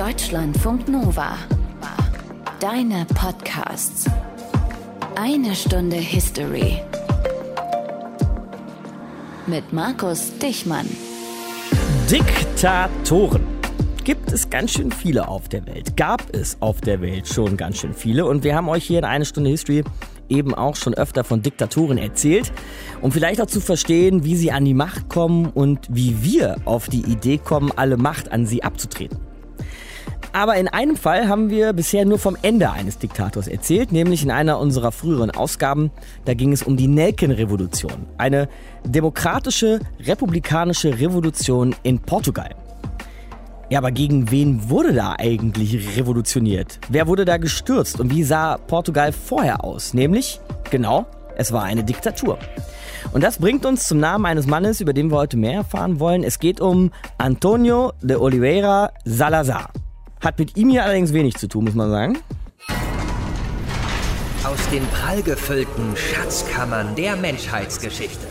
Deutschlandfunk Nova. Deine Podcasts. Eine Stunde History. Mit Markus Dichmann. Diktatoren. Gibt es ganz schön viele auf der Welt. Gab es auf der Welt schon ganz schön viele. Und wir haben euch hier in eine Stunde History eben auch schon öfter von Diktatoren erzählt, um vielleicht auch zu verstehen, wie sie an die Macht kommen und wie wir auf die Idee kommen, alle Macht an sie abzutreten. Aber in einem Fall haben wir bisher nur vom Ende eines Diktators erzählt, nämlich in einer unserer früheren Ausgaben. Da ging es um die Nelkenrevolution, eine demokratische, republikanische Revolution in Portugal. Ja, aber gegen wen wurde da eigentlich revolutioniert? Wer wurde da gestürzt und wie sah Portugal vorher aus? Nämlich, genau, es war eine Diktatur. Und das bringt uns zum Namen eines Mannes, über den wir heute mehr erfahren wollen. Es geht um Antonio de Oliveira Salazar. Hat mit ihm hier allerdings wenig zu tun, muss man sagen. Aus den prallgefüllten Schatzkammern der Menschheitsgeschichte.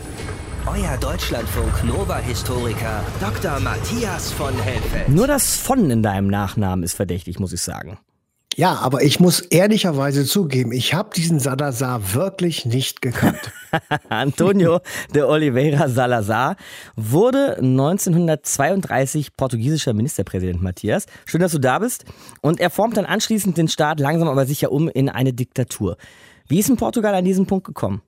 Euer Deutschlandfunk Nova-Historiker Dr. Matthias von Helfeld. Nur das von in deinem Nachnamen ist verdächtig, muss ich sagen. Ja, aber ich muss ehrlicherweise zugeben, ich habe diesen Salazar wirklich nicht gekannt. Antonio de Oliveira Salazar wurde 1932 portugiesischer Ministerpräsident Matthias. Schön, dass du da bist. Und er formt dann anschließend den Staat langsam aber sicher um in eine Diktatur. Wie ist in Portugal an diesen Punkt gekommen?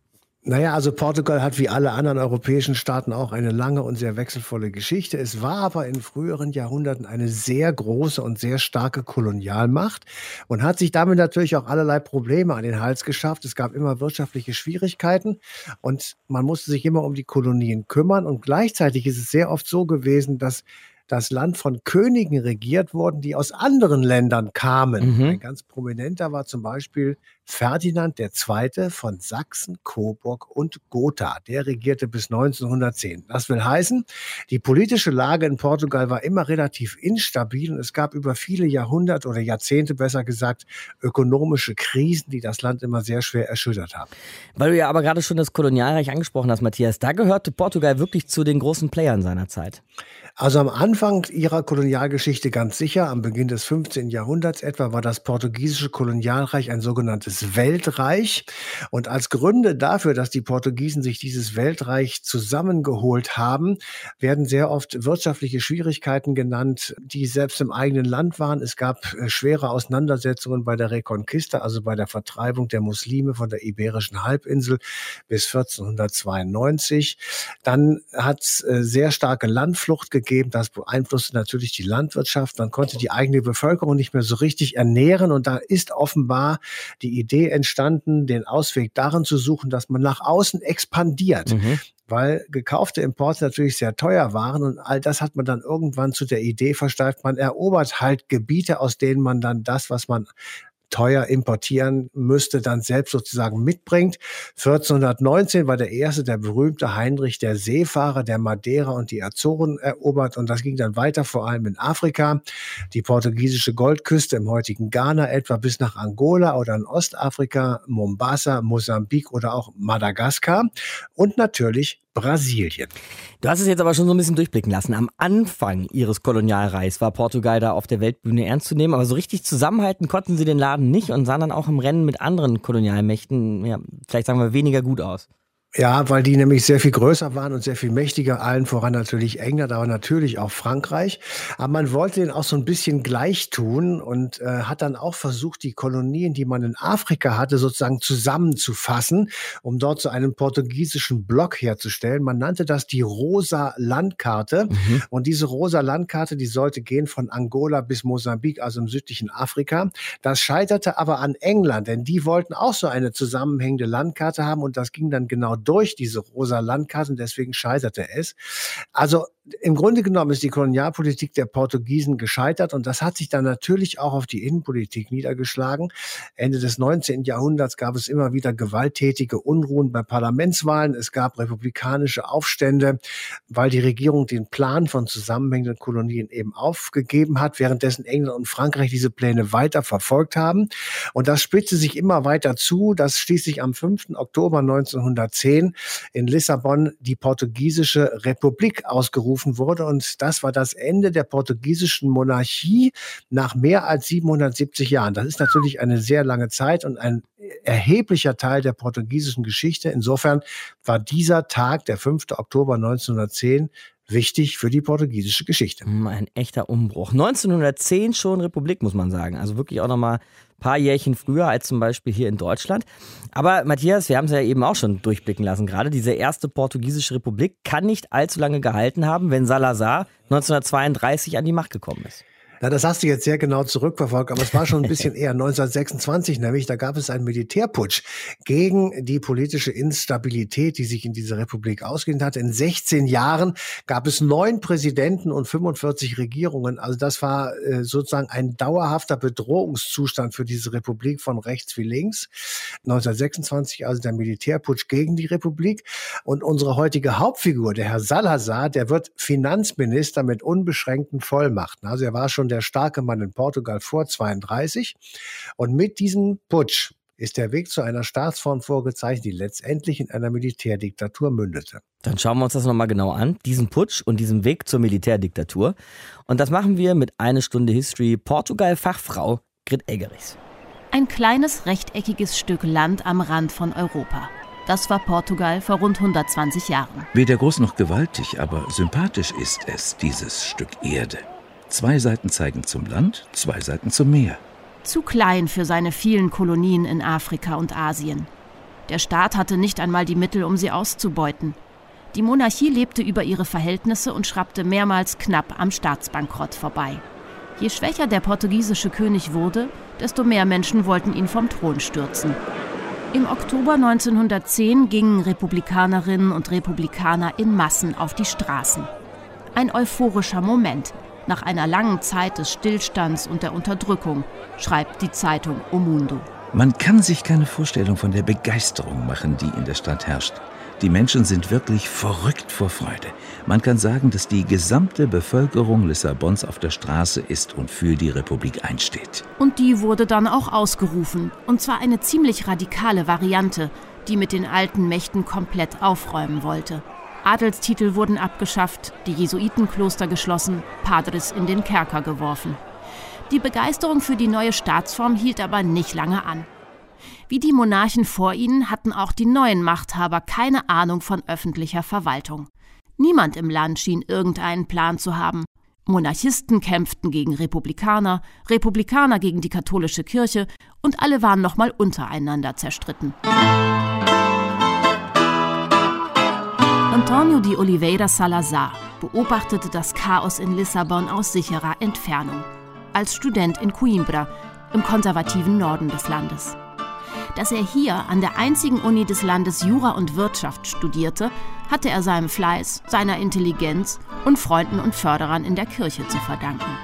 Naja, also Portugal hat wie alle anderen europäischen Staaten auch eine lange und sehr wechselvolle Geschichte. Es war aber in früheren Jahrhunderten eine sehr große und sehr starke Kolonialmacht und hat sich damit natürlich auch allerlei Probleme an den Hals geschafft. Es gab immer wirtschaftliche Schwierigkeiten und man musste sich immer um die Kolonien kümmern. Und gleichzeitig ist es sehr oft so gewesen, dass das Land von Königen regiert worden, die aus anderen Ländern kamen. Mhm. Ein ganz prominenter war zum Beispiel Ferdinand II. von Sachsen, Coburg und Gotha. Der regierte bis 1910. Das will heißen, die politische Lage in Portugal war immer relativ instabil und es gab über viele Jahrhunderte oder Jahrzehnte besser gesagt ökonomische Krisen, die das Land immer sehr schwer erschüttert haben. Weil du ja aber gerade schon das Kolonialreich angesprochen hast, Matthias, da gehörte Portugal wirklich zu den großen Playern seiner Zeit. Also am Anfang ihrer Kolonialgeschichte ganz sicher, am Beginn des 15. Jahrhunderts etwa, war das portugiesische Kolonialreich ein sogenanntes Weltreich. Und als Gründe dafür, dass die Portugiesen sich dieses Weltreich zusammengeholt haben, werden sehr oft wirtschaftliche Schwierigkeiten genannt, die selbst im eigenen Land waren. Es gab äh, schwere Auseinandersetzungen bei der Reconquista, also bei der Vertreibung der Muslime von der Iberischen Halbinsel bis 1492. Dann hat es äh, sehr starke Landflucht gegeben. Das beeinflusste natürlich die Landwirtschaft. Man konnte die eigene Bevölkerung nicht mehr so richtig ernähren. Und da ist offenbar die Idee entstanden, den Ausweg darin zu suchen, dass man nach außen expandiert. Mhm weil gekaufte Importe natürlich sehr teuer waren und all das hat man dann irgendwann zu der Idee versteift, man erobert halt Gebiete, aus denen man dann das, was man teuer importieren müsste, dann selbst sozusagen mitbringt. 1419 war der erste, der berühmte Heinrich der Seefahrer, der Madeira und die Azoren erobert und das ging dann weiter, vor allem in Afrika. Die portugiesische Goldküste im heutigen Ghana etwa bis nach Angola oder in Ostafrika, Mombasa, Mosambik oder auch Madagaskar und natürlich Brasilien. Du hast es jetzt aber schon so ein bisschen durchblicken lassen. Am Anfang ihres Kolonialreichs war Portugal da auf der Weltbühne ernst zu nehmen, aber so richtig zusammenhalten konnten sie den Laden nicht und sahen dann auch im Rennen mit anderen Kolonialmächten, ja, vielleicht sagen wir, weniger gut aus. Ja, weil die nämlich sehr viel größer waren und sehr viel mächtiger, allen voran natürlich England, aber natürlich auch Frankreich. Aber man wollte den auch so ein bisschen gleich tun und äh, hat dann auch versucht, die Kolonien, die man in Afrika hatte, sozusagen zusammenzufassen, um dort so einen portugiesischen Block herzustellen. Man nannte das die Rosa Landkarte. Mhm. Und diese Rosa Landkarte, die sollte gehen von Angola bis Mosambik, also im südlichen Afrika. Das scheiterte aber an England, denn die wollten auch so eine zusammenhängende Landkarte haben und das ging dann genau durch diese rosa Landkarte deswegen scheiterte es. Also im Grunde genommen ist die Kolonialpolitik der Portugiesen gescheitert und das hat sich dann natürlich auch auf die Innenpolitik niedergeschlagen. Ende des 19. Jahrhunderts gab es immer wieder gewalttätige Unruhen bei Parlamentswahlen. Es gab republikanische Aufstände, weil die Regierung den Plan von zusammenhängenden Kolonien eben aufgegeben hat, währenddessen England und Frankreich diese Pläne weiter verfolgt haben. Und das spitzte sich immer weiter zu, dass schließlich am 5. Oktober 1910 in Lissabon die portugiesische Republik ausgerufen ausgerufen wurde. Und das war das Ende der portugiesischen Monarchie nach mehr als 770 Jahren. Das ist natürlich eine sehr lange Zeit und ein erheblicher Teil der portugiesischen Geschichte. Insofern war dieser Tag, der 5. Oktober 1910, wichtig für die portugiesische Geschichte. Hm, ein echter Umbruch. 1910 schon Republik, muss man sagen. Also wirklich auch nochmal ein paar Jährchen früher als zum Beispiel hier in Deutschland. Aber Matthias, wir haben es ja eben auch schon durchblicken lassen gerade. Diese erste portugiesische Republik kann nicht allzu lange gehalten haben, wenn Salazar 1932 an die Macht gekommen ist. Na, das hast du jetzt sehr genau zurückverfolgt, aber es war schon ein bisschen eher 1926, nämlich da gab es einen Militärputsch gegen die politische Instabilität, die sich in dieser Republik ausgehend hatte. In 16 Jahren gab es neun Präsidenten und 45 Regierungen. Also das war äh, sozusagen ein dauerhafter Bedrohungszustand für diese Republik von rechts wie links. 1926 also der Militärputsch gegen die Republik. Und unsere heutige Hauptfigur, der Herr Salazar, der wird Finanzminister mit unbeschränkten Vollmachten. Also er war schon der starke Mann in Portugal vor 32. Und mit diesem Putsch ist der Weg zu einer Staatsform vorgezeichnet, die letztendlich in einer Militärdiktatur mündete. Dann schauen wir uns das nochmal genau an, diesen Putsch und diesen Weg zur Militärdiktatur. Und das machen wir mit einer Stunde History Portugal-Fachfrau Grit Eggerichs. Ein kleines rechteckiges Stück Land am Rand von Europa. Das war Portugal vor rund 120 Jahren. Weder groß noch gewaltig, aber sympathisch ist es, dieses Stück Erde. Zwei Seiten zeigen zum Land, zwei Seiten zum Meer. Zu klein für seine vielen Kolonien in Afrika und Asien. Der Staat hatte nicht einmal die Mittel, um sie auszubeuten. Die Monarchie lebte über ihre Verhältnisse und schrappte mehrmals knapp am Staatsbankrott vorbei. Je schwächer der portugiesische König wurde, desto mehr Menschen wollten ihn vom Thron stürzen. Im Oktober 1910 gingen Republikanerinnen und Republikaner in Massen auf die Straßen. Ein euphorischer Moment, nach einer langen Zeit des Stillstands und der Unterdrückung, schreibt die Zeitung O Mundo. Man kann sich keine Vorstellung von der Begeisterung machen, die in der Stadt herrscht. Die Menschen sind wirklich verrückt vor Freude. Man kann sagen, dass die gesamte Bevölkerung Lissabons auf der Straße ist und für die Republik einsteht. Und die wurde dann auch ausgerufen. Und zwar eine ziemlich radikale Variante, die mit den alten Mächten komplett aufräumen wollte. Adelstitel wurden abgeschafft, die Jesuitenkloster geschlossen, Padres in den Kerker geworfen. Die Begeisterung für die neue Staatsform hielt aber nicht lange an. Wie die Monarchen vor ihnen hatten auch die neuen Machthaber keine Ahnung von öffentlicher Verwaltung. Niemand im Land schien irgendeinen Plan zu haben. Monarchisten kämpften gegen Republikaner, Republikaner gegen die katholische Kirche und alle waren nochmal untereinander zerstritten. Antonio de Oliveira Salazar beobachtete das Chaos in Lissabon aus sicherer Entfernung, als Student in Coimbra, im konservativen Norden des Landes. Dass er hier an der einzigen Uni des Landes Jura und Wirtschaft studierte, hatte er seinem Fleiß, seiner Intelligenz und Freunden und Förderern in der Kirche zu verdanken.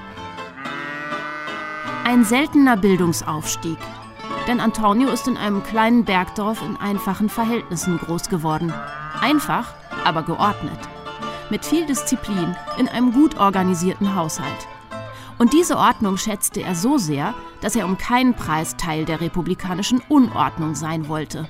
Ein seltener Bildungsaufstieg, denn Antonio ist in einem kleinen Bergdorf in einfachen Verhältnissen groß geworden. Einfach, aber geordnet. Mit viel Disziplin in einem gut organisierten Haushalt. Und diese Ordnung schätzte er so sehr, dass er um keinen Preis Teil der republikanischen Unordnung sein wollte.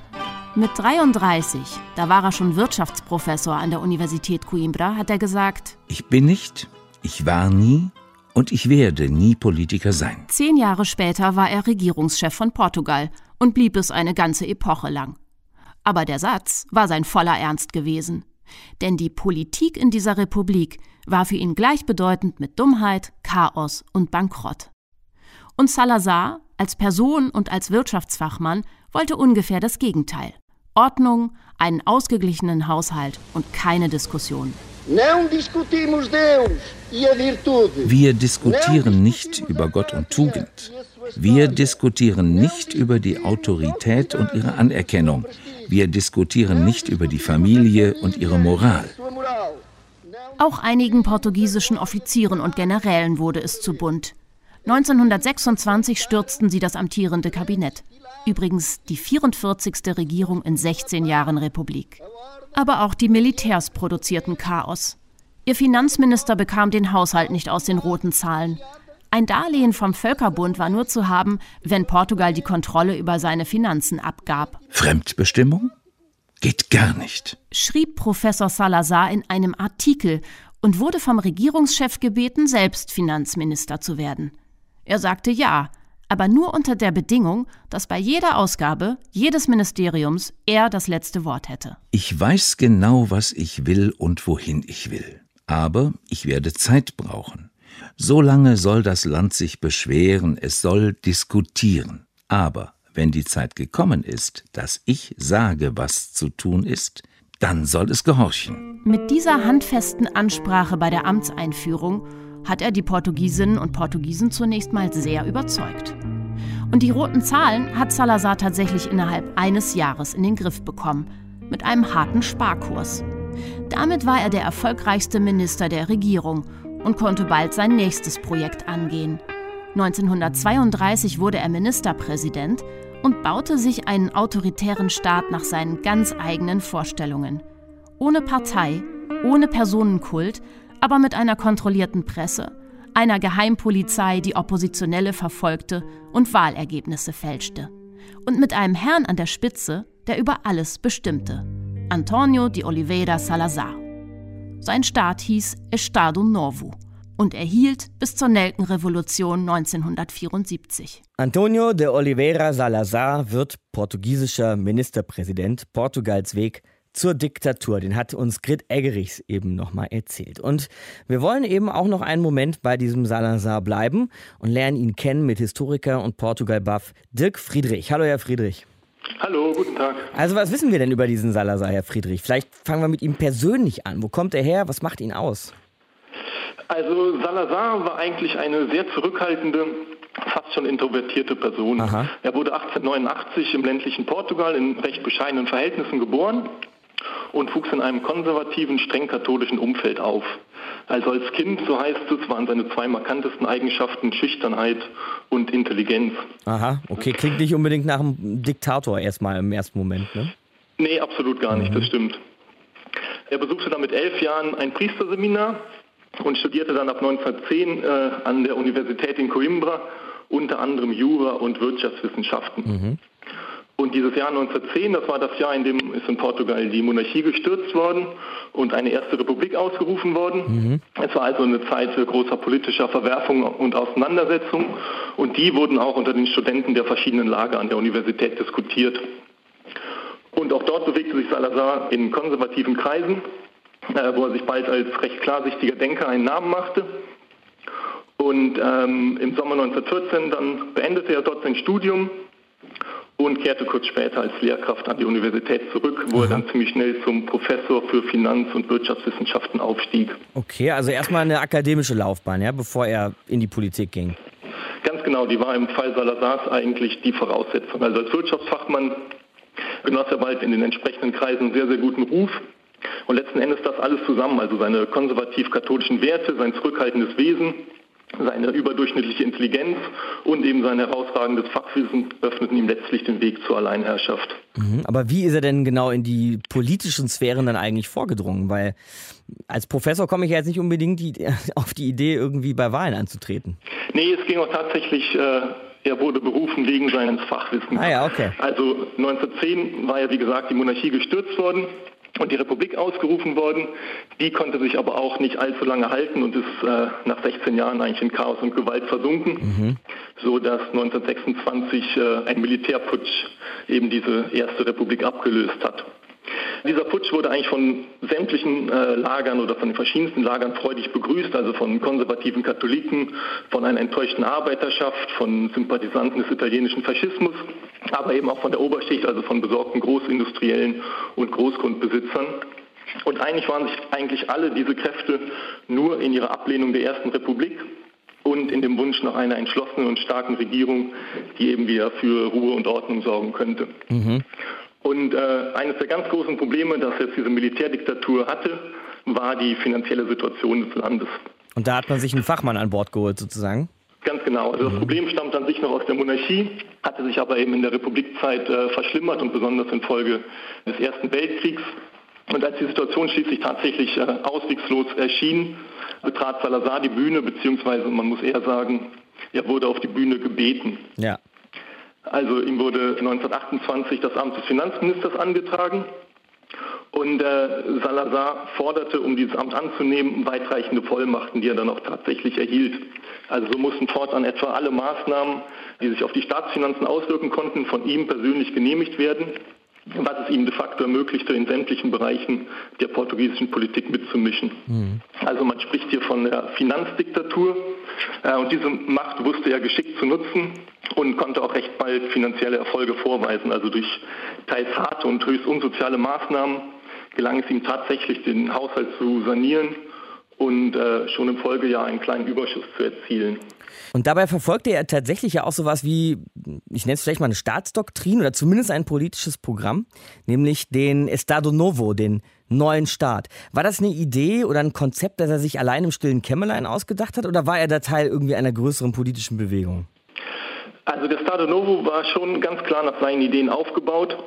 Mit 33, da war er schon Wirtschaftsprofessor an der Universität Coimbra, hat er gesagt: Ich bin nicht, ich war nie und ich werde nie Politiker sein. Zehn Jahre später war er Regierungschef von Portugal und blieb es eine ganze Epoche lang. Aber der Satz war sein voller Ernst gewesen. Denn die Politik in dieser Republik war für ihn gleichbedeutend mit Dummheit, Chaos und Bankrott. Und Salazar, als Person und als Wirtschaftsfachmann, wollte ungefähr das Gegenteil. Ordnung, einen ausgeglichenen Haushalt und keine Diskussion. Wir diskutieren nicht über Gott und Tugend. Wir diskutieren nicht über die Autorität und ihre Anerkennung. Wir diskutieren nicht über die Familie und ihre Moral. Auch einigen portugiesischen Offizieren und Generälen wurde es zu bunt. 1926 stürzten sie das amtierende Kabinett. Übrigens die 44. Regierung in 16 Jahren Republik. Aber auch die Militärs produzierten Chaos. Ihr Finanzminister bekam den Haushalt nicht aus den roten Zahlen. Ein Darlehen vom Völkerbund war nur zu haben, wenn Portugal die Kontrolle über seine Finanzen abgab. Fremdbestimmung? Geht gar nicht, schrieb Professor Salazar in einem Artikel und wurde vom Regierungschef gebeten, selbst Finanzminister zu werden. Er sagte ja, aber nur unter der Bedingung, dass bei jeder Ausgabe jedes Ministeriums er das letzte Wort hätte. Ich weiß genau, was ich will und wohin ich will. Aber ich werde Zeit brauchen. So lange soll das Land sich beschweren, es soll diskutieren. Aber wenn die Zeit gekommen ist, dass ich sage, was zu tun ist, dann soll es gehorchen. Mit dieser handfesten Ansprache bei der Amtseinführung hat er die Portugiesinnen und Portugiesen zunächst mal sehr überzeugt. Und die roten Zahlen hat Salazar tatsächlich innerhalb eines Jahres in den Griff bekommen, mit einem harten Sparkurs. Damit war er der erfolgreichste Minister der Regierung und konnte bald sein nächstes Projekt angehen. 1932 wurde er Ministerpräsident und baute sich einen autoritären Staat nach seinen ganz eigenen Vorstellungen. Ohne Partei, ohne Personenkult, aber mit einer kontrollierten Presse, einer Geheimpolizei, die Oppositionelle verfolgte und Wahlergebnisse fälschte. Und mit einem Herrn an der Spitze, der über alles bestimmte. Antonio de Oliveira Salazar. Sein Staat hieß Estado Novo und er hielt bis zur Nelkenrevolution 1974. Antonio de Oliveira Salazar wird portugiesischer Ministerpräsident. Portugals Weg zur Diktatur. Den hat uns Grit Eggerichs eben nochmal erzählt. Und wir wollen eben auch noch einen Moment bei diesem Salazar bleiben und lernen ihn kennen mit Historiker und Portugal-Buff Dirk Friedrich. Hallo, Herr Friedrich. Hallo, guten Tag. Also was wissen wir denn über diesen Salazar, Herr Friedrich? Vielleicht fangen wir mit ihm persönlich an. Wo kommt er her? Was macht ihn aus? Also Salazar war eigentlich eine sehr zurückhaltende, fast schon introvertierte Person. Aha. Er wurde 1889 im ländlichen Portugal in recht bescheidenen Verhältnissen geboren und wuchs in einem konservativen, streng katholischen Umfeld auf. Also als Kind, so heißt es, waren seine zwei markantesten Eigenschaften Schüchternheit und Intelligenz. Aha, okay, klingt nicht unbedingt nach einem Diktator erstmal im ersten Moment, ne? Nee, absolut gar nicht, mhm. das stimmt. Er besuchte dann mit elf Jahren ein Priesterseminar und studierte dann ab 1910 äh, an der Universität in Coimbra unter anderem Jura und Wirtschaftswissenschaften. Mhm. Und dieses Jahr 1910, das war das Jahr, in dem ist in Portugal die Monarchie gestürzt worden und eine erste Republik ausgerufen worden. Mhm. Es war also eine Zeit großer politischer Verwerfung und Auseinandersetzung und die wurden auch unter den Studenten der verschiedenen Lager an der Universität diskutiert. Und auch dort bewegte sich Salazar in konservativen Kreisen, äh, wo er sich bald als recht klarsichtiger Denker einen Namen machte. Und ähm, im Sommer 1914 dann beendete er dort sein Studium und kehrte kurz später als Lehrkraft an die Universität zurück, wo er dann ziemlich schnell zum Professor für Finanz- und Wirtschaftswissenschaften aufstieg. Okay, also erstmal eine akademische Laufbahn, ja, bevor er in die Politik ging. Ganz genau, die war im Fall Salazars eigentlich die Voraussetzung. Also als Wirtschaftsfachmann genoss er bald in den entsprechenden Kreisen sehr, sehr guten Ruf. Und letzten Endes das alles zusammen, also seine konservativ-katholischen Werte, sein zurückhaltendes Wesen, seine überdurchschnittliche Intelligenz und eben sein herausragendes Fachwissen öffneten ihm letztlich den Weg zur Alleinherrschaft. Mhm, aber wie ist er denn genau in die politischen Sphären dann eigentlich vorgedrungen? Weil als Professor komme ich ja jetzt nicht unbedingt die, auf die Idee, irgendwie bei Wahlen anzutreten. Nee, es ging auch tatsächlich, äh, er wurde berufen wegen seines Fachwissens. Ah ja, okay. Also 1910 war ja, wie gesagt, die Monarchie gestürzt worden und die Republik ausgerufen worden. Die konnte sich aber auch nicht allzu lange halten und ist äh, nach 16 Jahren eigentlich in Chaos und Gewalt versunken, mhm. so dass 1926 äh, ein Militärputsch eben diese erste Republik abgelöst hat. Dieser Putsch wurde eigentlich von sämtlichen äh, Lagern oder von den verschiedensten Lagern freudig begrüßt, also von konservativen Katholiken, von einer enttäuschten Arbeiterschaft, von Sympathisanten des italienischen Faschismus, aber eben auch von der Oberschicht, also von besorgten Großindustriellen und Großgrundbesitzern. Und eigentlich waren sich eigentlich alle diese Kräfte nur in ihrer Ablehnung der Ersten Republik und in dem Wunsch nach einer entschlossenen und starken Regierung, die eben wieder für Ruhe und Ordnung sorgen könnte. Mhm. Und äh, eines der ganz großen Probleme, das jetzt diese Militärdiktatur hatte, war die finanzielle Situation des Landes. Und da hat man sich einen Fachmann an Bord geholt sozusagen? Ganz genau. Also das mhm. Problem stammt an sich noch aus der Monarchie, hatte sich aber eben in der Republikzeit äh, verschlimmert und besonders infolge des Ersten Weltkriegs. Und als die Situation schließlich tatsächlich äh, auswegslos erschien, betrat Salazar die Bühne, beziehungsweise man muss eher sagen, er wurde auf die Bühne gebeten. Ja. Also ihm wurde 1928 das Amt des Finanzministers angetragen Und äh, Salazar forderte, um dieses Amt anzunehmen, weitreichende Vollmachten, die er dann auch tatsächlich erhielt. Also so mussten fortan etwa alle Maßnahmen, die sich auf die Staatsfinanzen auswirken konnten, von ihm persönlich genehmigt werden was es ihm de facto ermöglichte, in sämtlichen Bereichen der portugiesischen Politik mitzumischen. Mhm. Also man spricht hier von der Finanzdiktatur äh, und diese Macht wusste er geschickt zu nutzen und konnte auch recht bald finanzielle Erfolge vorweisen. Also durch teils harte und höchst unsoziale Maßnahmen gelang es ihm tatsächlich, den Haushalt zu sanieren und äh, schon im Folgejahr einen kleinen Überschuss zu erzielen. Und dabei verfolgte er tatsächlich ja auch sowas wie, ich nenne es vielleicht mal eine Staatsdoktrin oder zumindest ein politisches Programm, nämlich den Estado Novo, den neuen Staat. War das eine Idee oder ein Konzept, das er sich allein im stillen Kämmerlein ausgedacht hat oder war er da Teil irgendwie einer größeren politischen Bewegung? Also der Estado Novo war schon ganz klar nach seinen Ideen aufgebaut.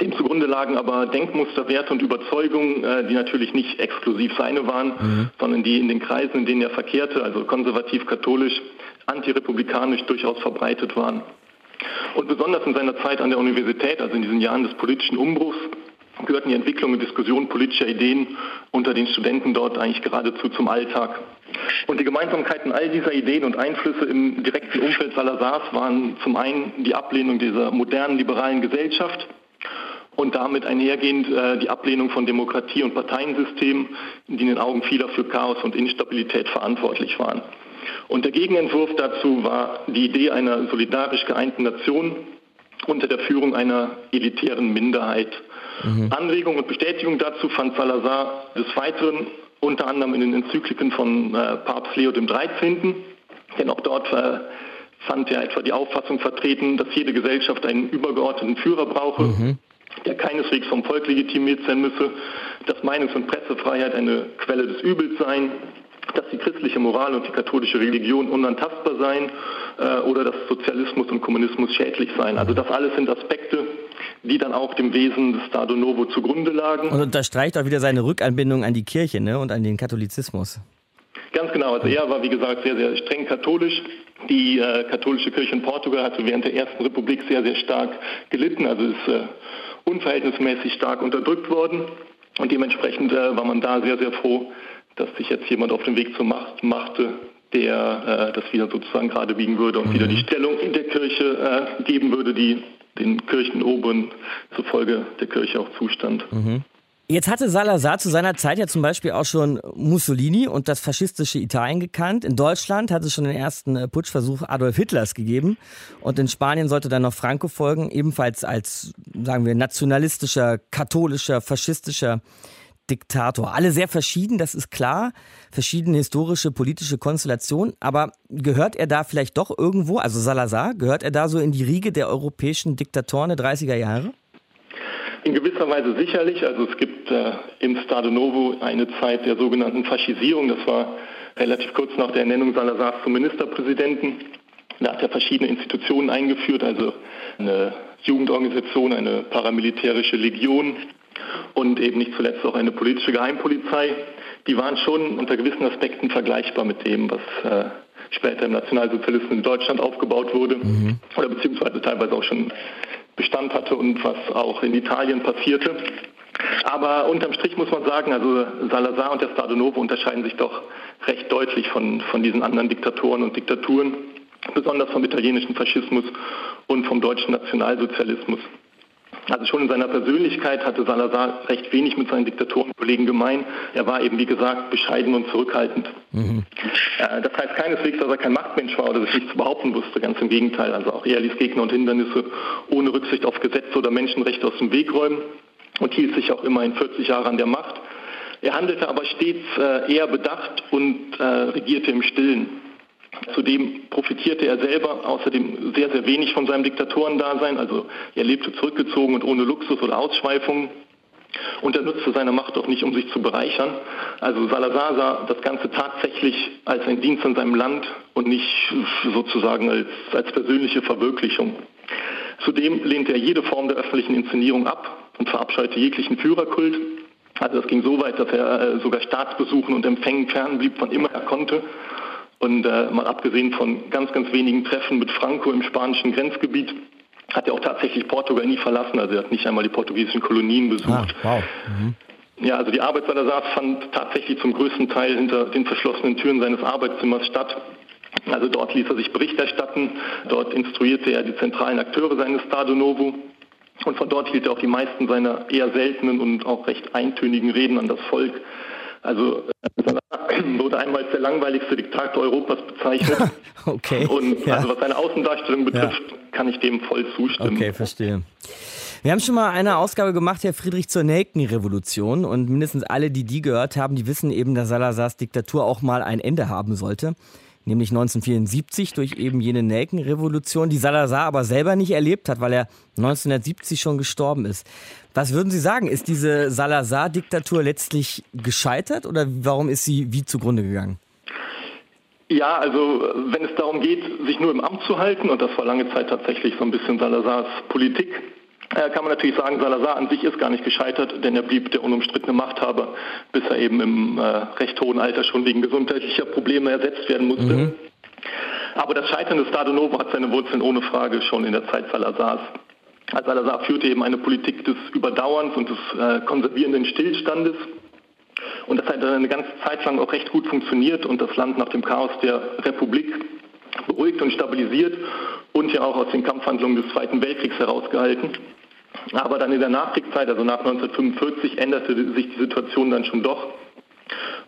Dem zugrunde lagen aber Denkmuster, Werte und Überzeugungen, äh, die natürlich nicht exklusiv seine waren, mhm. sondern die in den Kreisen, in denen er verkehrte, also konservativ-katholisch, antirepublikanisch durchaus verbreitet waren. Und besonders in seiner Zeit an der Universität, also in diesen Jahren des politischen Umbruchs, gehörten die Entwicklung und Diskussion politischer Ideen unter den Studenten dort eigentlich geradezu zum Alltag. Und die Gemeinsamkeiten all dieser Ideen und Einflüsse im direkten Umfeld Salazars waren zum einen die Ablehnung dieser modernen liberalen Gesellschaft, und damit einhergehend äh, die Ablehnung von Demokratie und Parteiensystemen, die in den Augen vieler für Chaos und Instabilität verantwortlich waren. Und der Gegenentwurf dazu war die Idee einer solidarisch geeinten Nation unter der Führung einer elitären Minderheit. Mhm. Anregung und Bestätigung dazu fand Salazar des Weiteren unter anderem in den Enzykliken von äh, Papst Leo XIII., denn auch dort äh, fand er etwa die Auffassung vertreten, dass jede Gesellschaft einen übergeordneten Führer brauche. Mhm der keineswegs vom Volk legitimiert sein müsse, dass Meinungs- und Pressefreiheit eine Quelle des Übels seien, dass die christliche Moral und die katholische Religion unantastbar seien äh, oder dass Sozialismus und Kommunismus schädlich seien. Also das alles sind Aspekte, die dann auch dem Wesen des Stado Novo zugrunde lagen. Und unterstreicht auch wieder seine Rückanbindung an die Kirche ne, und an den Katholizismus. Ganz genau. Also er war, wie gesagt, sehr, sehr streng katholisch. Die äh, katholische Kirche in Portugal hatte während der Ersten Republik sehr, sehr stark gelitten. Also ist äh, unverhältnismäßig stark unterdrückt worden. Und dementsprechend äh, war man da sehr, sehr froh, dass sich jetzt jemand auf den Weg zur Macht machte, der äh, das wieder sozusagen gerade biegen würde und mhm. wieder die Stellung in der Kirche äh, geben würde, die den Kirchenoberen zufolge der Kirche auch zustand. Mhm. Jetzt hatte Salazar zu seiner Zeit ja zum Beispiel auch schon Mussolini und das faschistische Italien gekannt. In Deutschland hat es schon den ersten äh, Putschversuch Adolf Hitlers gegeben. Und in Spanien sollte dann noch Franco folgen, ebenfalls als, sagen wir, nationalistischer, katholischer, faschistischer Diktator. Alle sehr verschieden, das ist klar. Verschiedene historische, politische Konstellationen. Aber gehört er da vielleicht doch irgendwo, also Salazar, gehört er da so in die Riege der europäischen Diktatoren der 30er Jahre? In gewisser Weise sicherlich. Also es gibt äh, im Stade Novo eine Zeit der sogenannten Faschisierung. Das war relativ kurz nach der Ernennung Salazars zum Ministerpräsidenten. Da hat er verschiedene Institutionen eingeführt, also eine Jugendorganisation, eine paramilitärische Legion und eben nicht zuletzt auch eine politische Geheimpolizei. Die waren schon unter gewissen Aspekten vergleichbar mit dem, was äh, später im Nationalsozialismus in Deutschland aufgebaut wurde mhm. oder beziehungsweise teilweise auch schon Bestand hatte und was auch in Italien passierte. Aber unterm Strich muss man sagen, also Salazar und der Stato Novo unterscheiden sich doch recht deutlich von, von diesen anderen Diktatoren und Diktaturen, besonders vom italienischen Faschismus und vom deutschen Nationalsozialismus. Also schon in seiner Persönlichkeit hatte Salazar recht wenig mit seinen Diktatorenkollegen gemein. Er war eben, wie gesagt, bescheiden und zurückhaltend. Mhm. Äh, das heißt keineswegs, dass er kein Machtmensch war oder sich nichts behaupten wusste. Ganz im Gegenteil. Also auch er ließ Gegner und Hindernisse ohne Rücksicht auf Gesetze oder Menschenrechte aus dem Weg räumen und hielt sich auch immerhin 40 Jahre an der Macht. Er handelte aber stets äh, eher bedacht und äh, regierte im Stillen. Zudem profitierte er selber außerdem sehr, sehr wenig von seinem Diktatorendasein. Also er lebte zurückgezogen und ohne Luxus oder Ausschweifungen. Und er nutzte seine Macht auch nicht, um sich zu bereichern. Also Salazar sah das Ganze tatsächlich als ein Dienst an seinem Land und nicht sozusagen als, als persönliche Verwirklichung. Zudem lehnte er jede Form der öffentlichen Inszenierung ab und verabscheute jeglichen Führerkult. Also das ging so weit, dass er äh, sogar Staatsbesuchen und Empfängen fernblieb, wann immer er konnte und äh, mal abgesehen von ganz, ganz wenigen Treffen mit Franco im spanischen Grenzgebiet, hat er auch tatsächlich Portugal nie verlassen. Also er hat nicht einmal die portugiesischen Kolonien besucht. Ah, wow. Mhm. Ja, also die Arbeit Salazars fand tatsächlich zum größten Teil hinter den verschlossenen Türen seines Arbeitszimmers statt. Also dort ließ er sich Bericht erstatten, dort instruierte er die zentralen Akteure seines Stado Novo und von dort hielt er auch die meisten seiner eher seltenen und auch recht eintönigen Reden an das Volk. Also äh, wurde einmal als der langweiligste Diktator Europas bezeichnet. okay. Und ja. also was seine Außendarstellung betrifft, ja. kann ich dem voll zustimmen. Okay, verstehe. Wir haben schon mal eine Ausgabe gemacht, Herr Friedrich, zur Nelkenrevolution. Und mindestens alle, die die gehört haben, die wissen eben, dass Salazars Diktatur auch mal ein Ende haben sollte nämlich 1974 durch eben jene Nelkenrevolution, die Salazar aber selber nicht erlebt hat, weil er 1970 schon gestorben ist. Was würden Sie sagen? Ist diese Salazar-Diktatur letztlich gescheitert oder warum ist sie wie zugrunde gegangen? Ja, also wenn es darum geht, sich nur im Amt zu halten, und das war lange Zeit tatsächlich so ein bisschen Salazars Politik, äh, kann man natürlich sagen, Salazar an sich ist gar nicht gescheitert, denn er blieb der unumstrittene Machthaber, bis er eben im äh, recht hohen Alter schon wegen gesundheitlicher Probleme ersetzt werden musste. Mhm. Aber das Scheitern des Stado Novo hat seine Wurzeln ohne Frage schon in der Zeit Salazars. Also Salazar führte eben eine Politik des Überdauerns und des äh, konservierenden Stillstandes. Und das hat dann eine ganze Zeit lang auch recht gut funktioniert und das Land nach dem Chaos der Republik beruhigt und stabilisiert und ja auch aus den Kampfhandlungen des Zweiten Weltkriegs herausgehalten. Aber dann in der Nachkriegszeit, also nach 1945, änderte sich die Situation dann schon doch.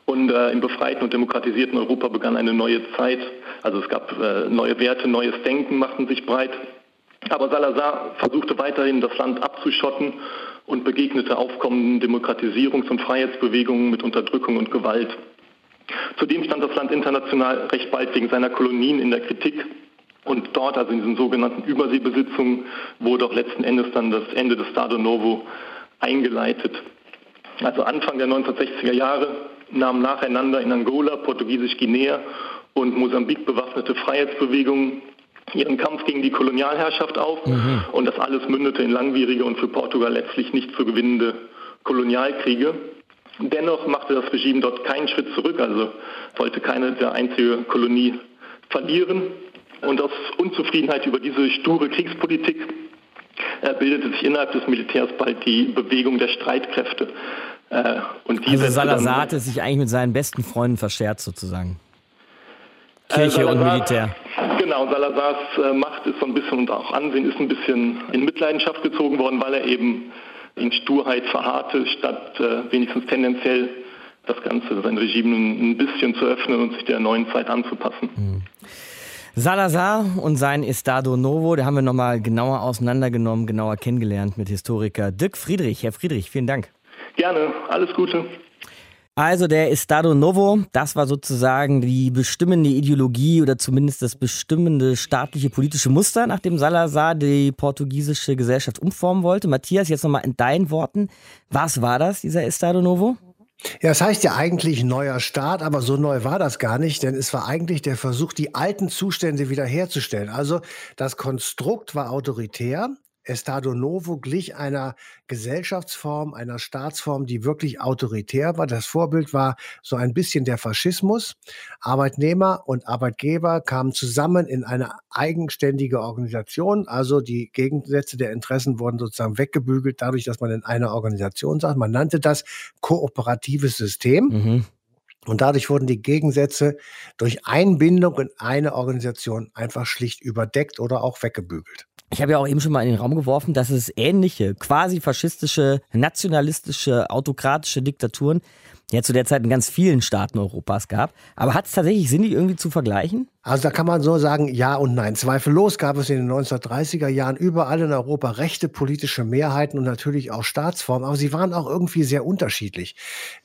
Und äh, im befreiten und demokratisierten Europa begann eine neue Zeit. Also es gab äh, neue Werte, neues Denken machten sich breit. Aber Salazar versuchte weiterhin, das Land abzuschotten und begegnete aufkommenden Demokratisierungs- und Freiheitsbewegungen mit Unterdrückung und Gewalt. Zudem stand das Land international recht bald wegen seiner Kolonien in der Kritik. Und dort, also in diesen sogenannten Überseebesitzungen, wurde auch letzten Endes dann das Ende des Stado Novo eingeleitet. Also Anfang der 1960er Jahre nahmen nacheinander in Angola, Portugiesisch-Guinea und Mosambik bewaffnete Freiheitsbewegungen ihren Kampf gegen die Kolonialherrschaft auf. Mhm. Und das alles mündete in langwierige und für Portugal letztlich nicht zu gewinnende Kolonialkriege. Dennoch machte das Regime dort keinen Schritt zurück, also wollte keine der einzige Kolonie verlieren. Und aus Unzufriedenheit über diese sture Kriegspolitik äh, bildete sich innerhalb des Militärs bald die Bewegung der Streitkräfte. Äh, und also Salazar hatte sich eigentlich mit seinen besten Freunden verscherzt sozusagen. Äh, Kirche Salazar, und Militär. Genau, Salazars äh, Macht ist so ein bisschen und auch Ansehen ist ein bisschen in Mitleidenschaft gezogen worden, weil er eben in Sturheit verharrte, statt äh, wenigstens tendenziell das Ganze, sein Regime ein bisschen zu öffnen und sich der neuen Zeit anzupassen. Mhm. Salazar und sein Estado Novo, da haben wir nochmal genauer auseinandergenommen, genauer kennengelernt mit Historiker Dirk Friedrich. Herr Friedrich, vielen Dank. Gerne, alles Gute. Also der Estado Novo, das war sozusagen die bestimmende Ideologie oder zumindest das bestimmende staatliche politische Muster, nachdem Salazar die portugiesische Gesellschaft umformen wollte. Matthias, jetzt nochmal in deinen Worten. Was war das, dieser Estado Novo? Ja, es heißt ja eigentlich neuer Staat, aber so neu war das gar nicht, denn es war eigentlich der Versuch, die alten Zustände wiederherzustellen. Also das Konstrukt war autoritär, Estado Novo glich einer Gesellschaftsform, einer Staatsform, die wirklich autoritär war. Das Vorbild war so ein bisschen der Faschismus. Arbeitnehmer und Arbeitgeber kamen zusammen in eine eigenständige Organisation. Also die Gegensätze der Interessen wurden sozusagen weggebügelt, dadurch, dass man in einer Organisation saß. Man nannte das kooperatives System. Mhm. Und dadurch wurden die Gegensätze durch Einbindung in eine Organisation einfach schlicht überdeckt oder auch weggebügelt. Ich habe ja auch eben schon mal in den Raum geworfen, dass es ähnliche, quasi faschistische, nationalistische, autokratische Diktaturen ja zu der Zeit in ganz vielen Staaten Europas gab. Aber hat es tatsächlich Sinn, die irgendwie zu vergleichen? Also da kann man so sagen, ja und nein. Zweifellos gab es in den 1930er Jahren überall in Europa rechte politische Mehrheiten und natürlich auch Staatsformen, aber sie waren auch irgendwie sehr unterschiedlich.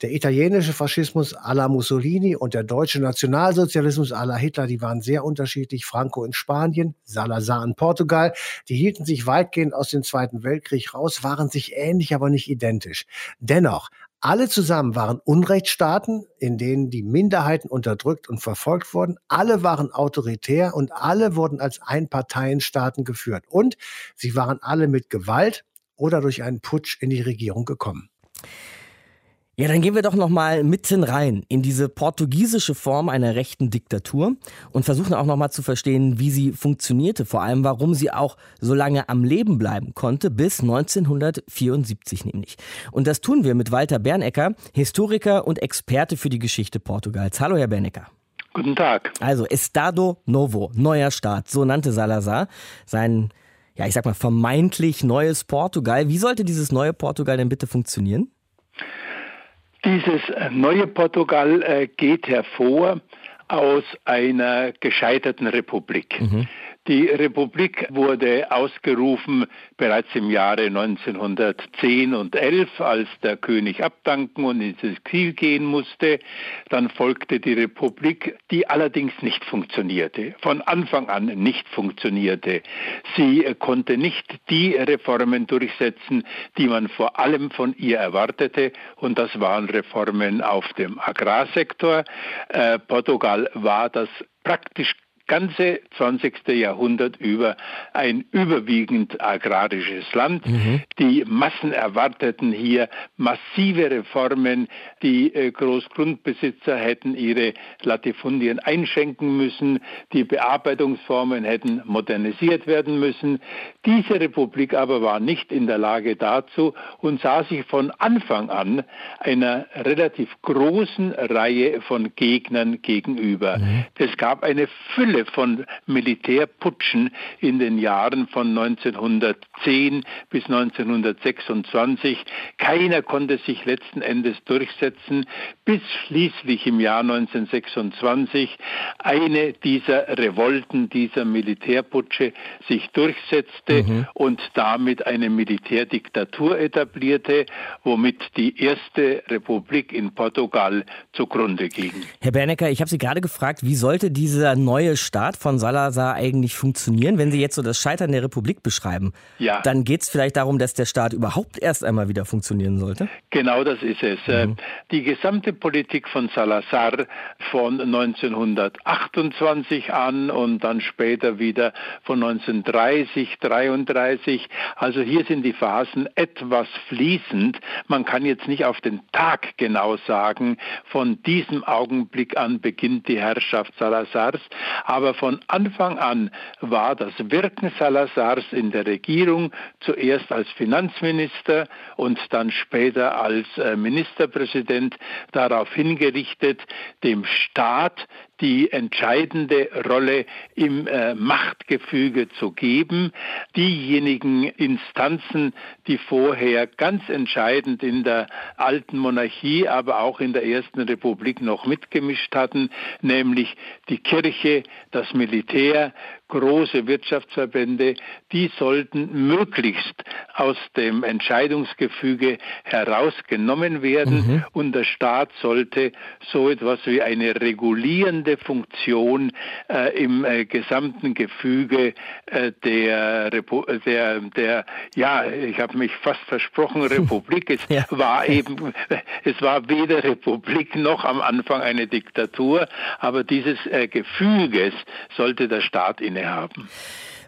Der italienische Faschismus à la Mussolini und der deutsche Nationalsozialismus à la Hitler, die waren sehr unterschiedlich. Franco in Spanien, Salazar in Portugal, die hielten sich weitgehend aus dem Zweiten Weltkrieg raus, waren sich ähnlich, aber nicht identisch. Dennoch, alle zusammen waren Unrechtsstaaten, in denen die Minderheiten unterdrückt und verfolgt wurden. Alle waren autoritär und alle wurden als Einparteienstaaten geführt. Und sie waren alle mit Gewalt oder durch einen Putsch in die Regierung gekommen. Ja, dann gehen wir doch noch mal mitten rein in diese portugiesische Form einer rechten Diktatur und versuchen auch noch mal zu verstehen, wie sie funktionierte, vor allem warum sie auch so lange am Leben bleiben konnte, bis 1974 nämlich. Und das tun wir mit Walter Bernecker, Historiker und Experte für die Geschichte Portugals. Hallo, Herr Bernecker. Guten Tag. Also Estado Novo, neuer Staat, so nannte Salazar sein, ja, ich sag mal, vermeintlich neues Portugal. Wie sollte dieses neue Portugal denn bitte funktionieren? Dieses äh, neue Portugal äh, geht hervor aus einer gescheiterten Republik. Mhm. Die Republik wurde ausgerufen bereits im Jahre 1910 und 11, als der König abdanken und ins Exil gehen musste. Dann folgte die Republik, die allerdings nicht funktionierte, von Anfang an nicht funktionierte. Sie konnte nicht die Reformen durchsetzen, die man vor allem von ihr erwartete, und das waren Reformen auf dem Agrarsektor. Äh, Portugal war das praktisch ganze 20. Jahrhundert über ein überwiegend agrarisches Land. Mhm. Die Massen erwarteten hier massive Reformen. Die äh, Großgrundbesitzer hätten ihre Latifundien einschenken müssen. Die Bearbeitungsformen hätten modernisiert werden müssen. Diese Republik aber war nicht in der Lage dazu und sah sich von Anfang an einer relativ großen Reihe von Gegnern gegenüber. Mhm. Es gab eine Fülle Fülle von Militärputschen in den Jahren von 1910 bis 1926. Keiner konnte sich letzten Endes durchsetzen, bis schließlich im Jahr 1926 eine dieser Revolten, dieser Militärputsche sich durchsetzte mhm. und damit eine Militärdiktatur etablierte, womit die erste Republik in Portugal zugrunde ging. Herr Bernecker, ich habe Sie gerade gefragt, wie sollte dieser neue Staat von Salazar eigentlich funktionieren? Wenn Sie jetzt so das Scheitern der Republik beschreiben, ja. dann geht es vielleicht darum, dass der Staat überhaupt erst einmal wieder funktionieren sollte? Genau das ist es. Äh, mhm. Die gesamte Politik von Salazar von 1928 an und dann später wieder von 1930, 33, also hier sind die Phasen etwas fließend. Man kann jetzt nicht auf den Tag genau sagen, von diesem Augenblick an beginnt die Herrschaft Salazars, aber von Anfang an war das Wirken Salazars in der Regierung zuerst als Finanzminister und dann später als äh, Ministerpräsident darauf hingerichtet, dem Staat die entscheidende Rolle im äh, Machtgefüge zu geben. Diejenigen Instanzen, die vorher ganz entscheidend in der alten Monarchie, aber auch in der ersten Republik noch mitgemischt hatten, nämlich die Kirche, das Militär, große Wirtschaftsverbände, die sollten möglichst aus dem Entscheidungsgefüge herausgenommen werden mhm. und der Staat sollte so etwas wie eine regulierende Funktion äh, im äh, gesamten Gefüge äh, der, der, der, ja, ich habe mich fast versprochen, Republik. Es ja. war eben, es war weder Republik noch am Anfang eine Diktatur, aber dieses äh, Gefüges sollte der Staat in innehaben.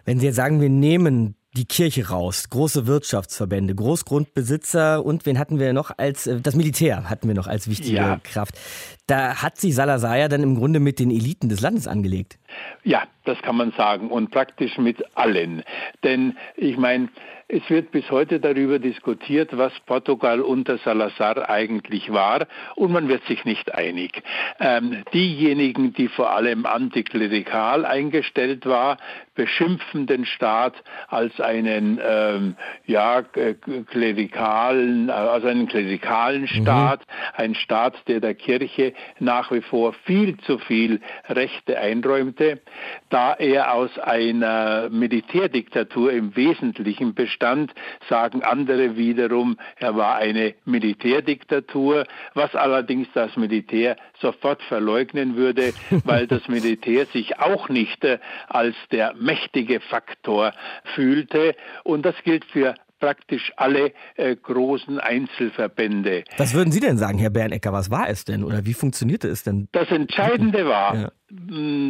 Wenn Sie jetzt sagen, wir nehmen die Kirche raus, große Wirtschaftsverbände, Großgrundbesitzer und wen hatten wir noch als, äh, das Militär hatten wir noch als wichtige ja. Kraft. Da hat sich Salazar ja dann im Grunde mit den Eliten des Landes angelegt. Ja, das kann man sagen und praktisch mit allen. Denn ich meine, es wird bis heute darüber diskutiert, was Portugal unter Salazar eigentlich war, und man wird sich nicht einig. Ähm, diejenigen, die vor allem antiklerikal eingestellt war, beschimpfen den Staat als einen ähm, ja, klerikalen, also einen klerikalen mhm. Staat, mhm. ein Staat, der der Kirche nach wie vor viel zu viel Rechte einräumte, da er aus einer Militärdiktatur im Wesentlichen bestand bestand, sagen andere wiederum, er war eine Militärdiktatur, was allerdings das Militär sofort verleugnen würde, weil das Militär sich auch nicht äh, als der mächtige Faktor fühlte. Und das gilt für praktisch alle äh, großen Einzelverbände. Was würden Sie denn sagen, Herr Bernecker? Was war es denn oder wie funktionierte es denn? Das Entscheidende war, ja.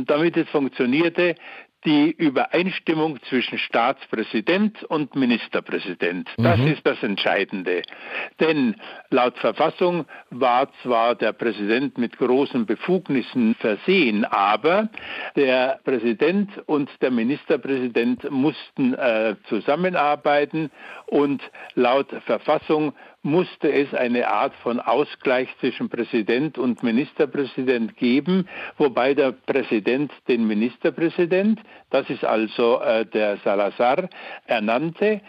damit es funktionierte, die Übereinstimmung zwischen Staatspräsident und Ministerpräsident. Das mhm. ist das Entscheidende. Denn laut Verfassung war zwar der Präsident mit großen Befugnissen versehen, aber der Präsident und der Ministerpräsident mussten äh, zusammenarbeiten und laut Verfassung musste es eine Art von Ausgleich zwischen Präsident und Ministerpräsident geben, wobei der Präsident den Ministerpräsident, das ist also äh, der Salazar, ernannte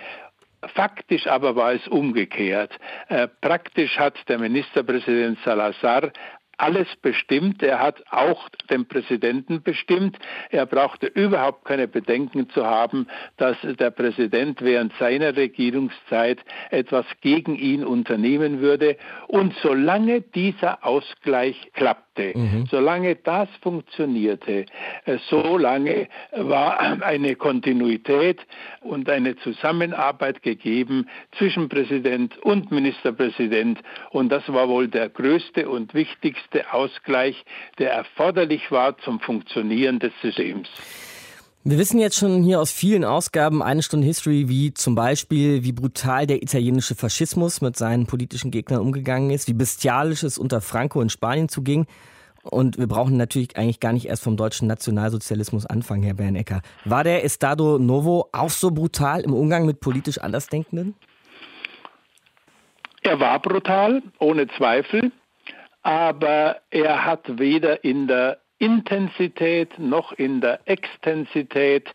Faktisch aber war es umgekehrt. Äh, praktisch hat der Ministerpräsident Salazar alles bestimmt. Er hat auch den Präsidenten bestimmt. Er brauchte überhaupt keine Bedenken zu haben, dass der Präsident während seiner Regierungszeit etwas gegen ihn unternehmen würde. Und solange dieser Ausgleich klappte, mhm. solange das funktionierte, äh, solange war eine Kontinuität und eine Zusammenarbeit gegeben zwischen Präsident und Ministerpräsident. Und das war wohl der größte und wichtigste Ausgleich, der erforderlich war zum Funktionieren des Systems. Wir wissen jetzt schon hier aus vielen Ausgaben eine Stunde History, wie zum Beispiel, wie brutal der italienische Faschismus mit seinen politischen Gegnern umgegangen ist, wie bestialisch es unter Franco in Spanien zuging. Und wir brauchen natürlich eigentlich gar nicht erst vom deutschen Nationalsozialismus anfangen, Herr Bernecker. War der Estado Novo auch so brutal im Umgang mit politisch Andersdenkenden? Er war brutal, ohne Zweifel aber er hat weder in der Intensität noch in der Extensität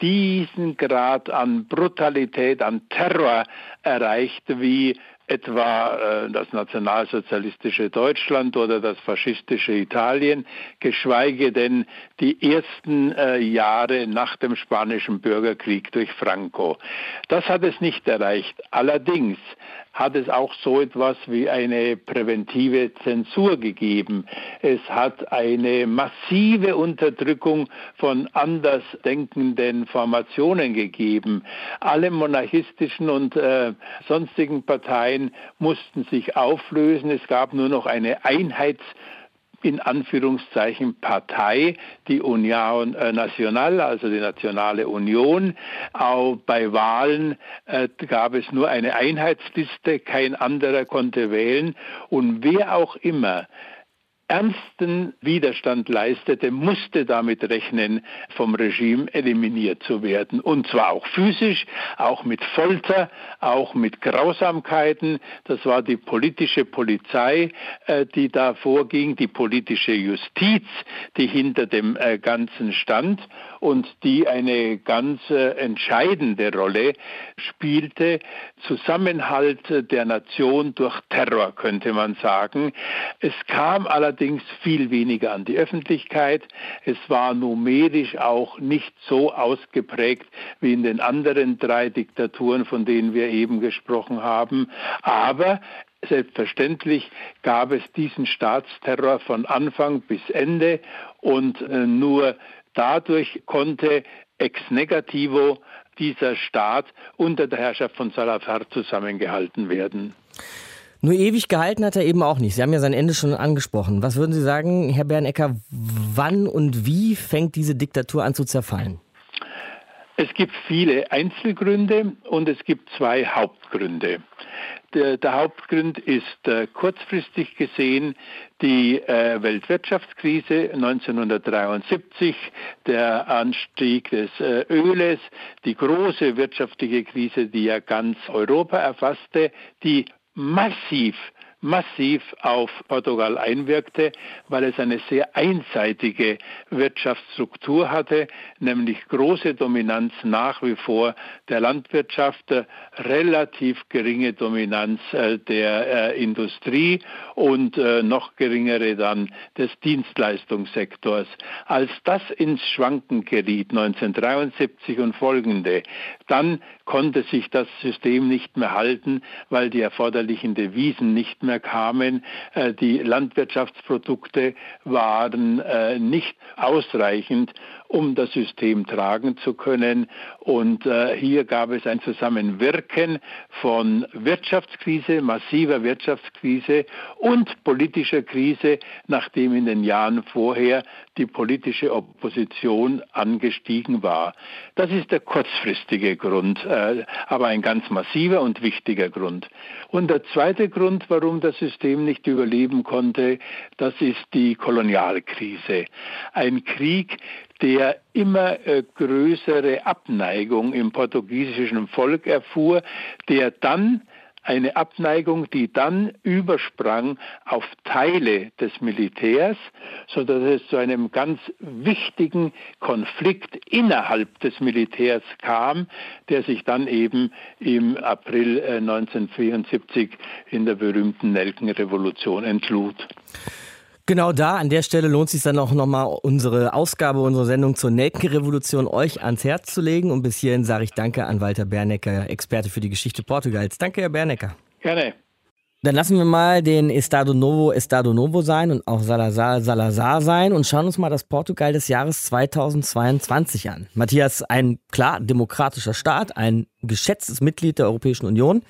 diesen Grad an Brutalität, an Terror erreicht, wie etwa äh, das nationalsozialistische Deutschland oder das faschistische Italien, geschweige denn die ersten äh, Jahre nach dem spanischen Bürgerkrieg durch Franco. Das hat es nicht erreicht. Allerdings hat es auch so etwas wie eine präventive Zensur gegeben. Es hat eine massive Unterdrückung von andersdenkenden Formationen gegeben. Alle monarchistischen und äh, sonstigen Parteien mussten sich auflösen. Es gab nur noch eine Einheits in Anführungszeichen Partei, die Union äh, Nacional, also die Nationale Union. Auch bei Wahlen äh, gab es nur eine Einheitsliste, kein anderer konnte wählen. Und wer auch immer ernsten Widerstand leistete, musste damit rechnen, vom Regime eliminiert zu werden. Und zwar auch physisch, auch mit Folter, auch mit Grausamkeiten. Das war die politische Polizei, äh, die da vorging, die politische Justiz, die hinter dem äh, Ganzen stand und die eine ganz entscheidende Rolle spielte. Zusammenhalt der Nation durch Terror, könnte man sagen. Es kam allerdings allerdings viel weniger an die Öffentlichkeit. Es war numerisch auch nicht so ausgeprägt wie in den anderen drei Diktaturen, von denen wir eben gesprochen haben. Aber Selbstverständlich gab es diesen Staatsterror von Anfang bis Ende und äh, nur dadurch konnte ex negativo dieser Staat unter der Herrschaft von Salazar zusammengehalten werden. Nur ewig gehalten hat er eben auch nicht. Sie haben ja sein Ende schon angesprochen. Was würden Sie sagen, Herr Bernecker, wann und wie fängt diese Diktatur an zu zerfallen? Es gibt viele Einzelgründe und es gibt zwei Hauptgründe. Der, der Hauptgrund ist äh, kurzfristig gesehen die äh, Weltwirtschaftskrise 1973, der Anstieg des äh, Öles, die große wirtschaftliche Krise, die ja ganz Europa erfasste, die massiv massiv auf Portugal einwirkte, weil es eine sehr einseitige Wirtschaftsstruktur hatte, nämlich große Dominanz nach wie vor der Landwirtschaft, relativ geringe Dominanz äh, der äh, Industrie und äh, noch geringere dann des Dienstleistungssektors. Als das ins Schwanken geriet 1973 und folgende, dann konnte sich das System nicht mehr halten, weil die erforderlichen Devisen nicht mehr kamen. Äh, die Landwirtschaftsprodukte waren äh, nicht ausreichend, um das System tragen zu können. Und äh, hier gab es ein Zusammenwirken von Wirtschaftskrise, massiver Wirtschaftskrise und politischer Krise, nachdem in den Jahren vorher die politische Opposition angestiegen war. Das ist der kurzfristige Grund, aber ein ganz massiver und wichtiger Grund. Und der zweite Grund, warum das System nicht überleben konnte, das ist die Kolonialkrise. Ein Krieg, der immer äh, größere Abneigung im portugiesischen Volk erfuhr, der dann eine Abneigung, die dann übersprang auf Teile des Militärs, sodass es zu einem ganz wichtigen Konflikt innerhalb des Militärs kam, der sich dann eben im April 1974 äh, in der berühmten Nelkenrevolution entlud. Genau da, an der Stelle lohnt es sich dann auch nochmal unsere Ausgabe, unsere Sendung zur Nelkenrevolution euch ans Herz zu legen. Und bis hierhin sage ich Danke an Walter Bernecker, Experte für die Geschichte Portugals. Danke, Herr Bernecker. Gerne. Dann lassen wir mal den Estado Novo Estado Novo sein und auch Salazar Salazar sein und schauen uns mal das Portugal des Jahres 2022 an. Matthias, ein klar demokratischer Staat, ein geschätztes Mitglied der Europäischen Union.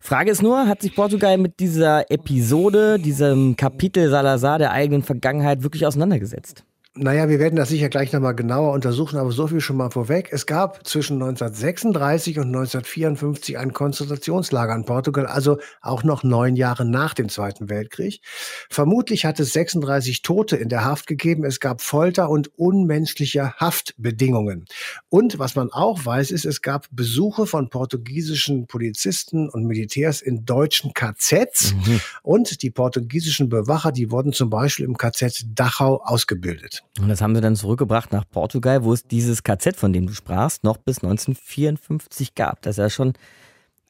Frage ist nur, hat sich Portugal mit dieser Episode, diesem Kapitel Salazar der eigenen Vergangenheit wirklich auseinandergesetzt? Naja, wir werden das sicher gleich nochmal genauer untersuchen, aber so viel schon mal vorweg. Es gab zwischen 1936 und 1954 ein Konzentrationslager in Portugal, also auch noch neun Jahre nach dem Zweiten Weltkrieg. Vermutlich hat es 36 Tote in der Haft gegeben. Es gab Folter und unmenschliche Haftbedingungen. Und was man auch weiß, ist, es gab Besuche von portugiesischen Polizisten und Militärs in deutschen KZs. Mhm. Und die portugiesischen Bewacher, die wurden zum Beispiel im KZ Dachau ausgebildet. Und das haben sie dann zurückgebracht nach Portugal, wo es dieses KZ, von dem du sprachst, noch bis 1954 gab. Das ist ja schon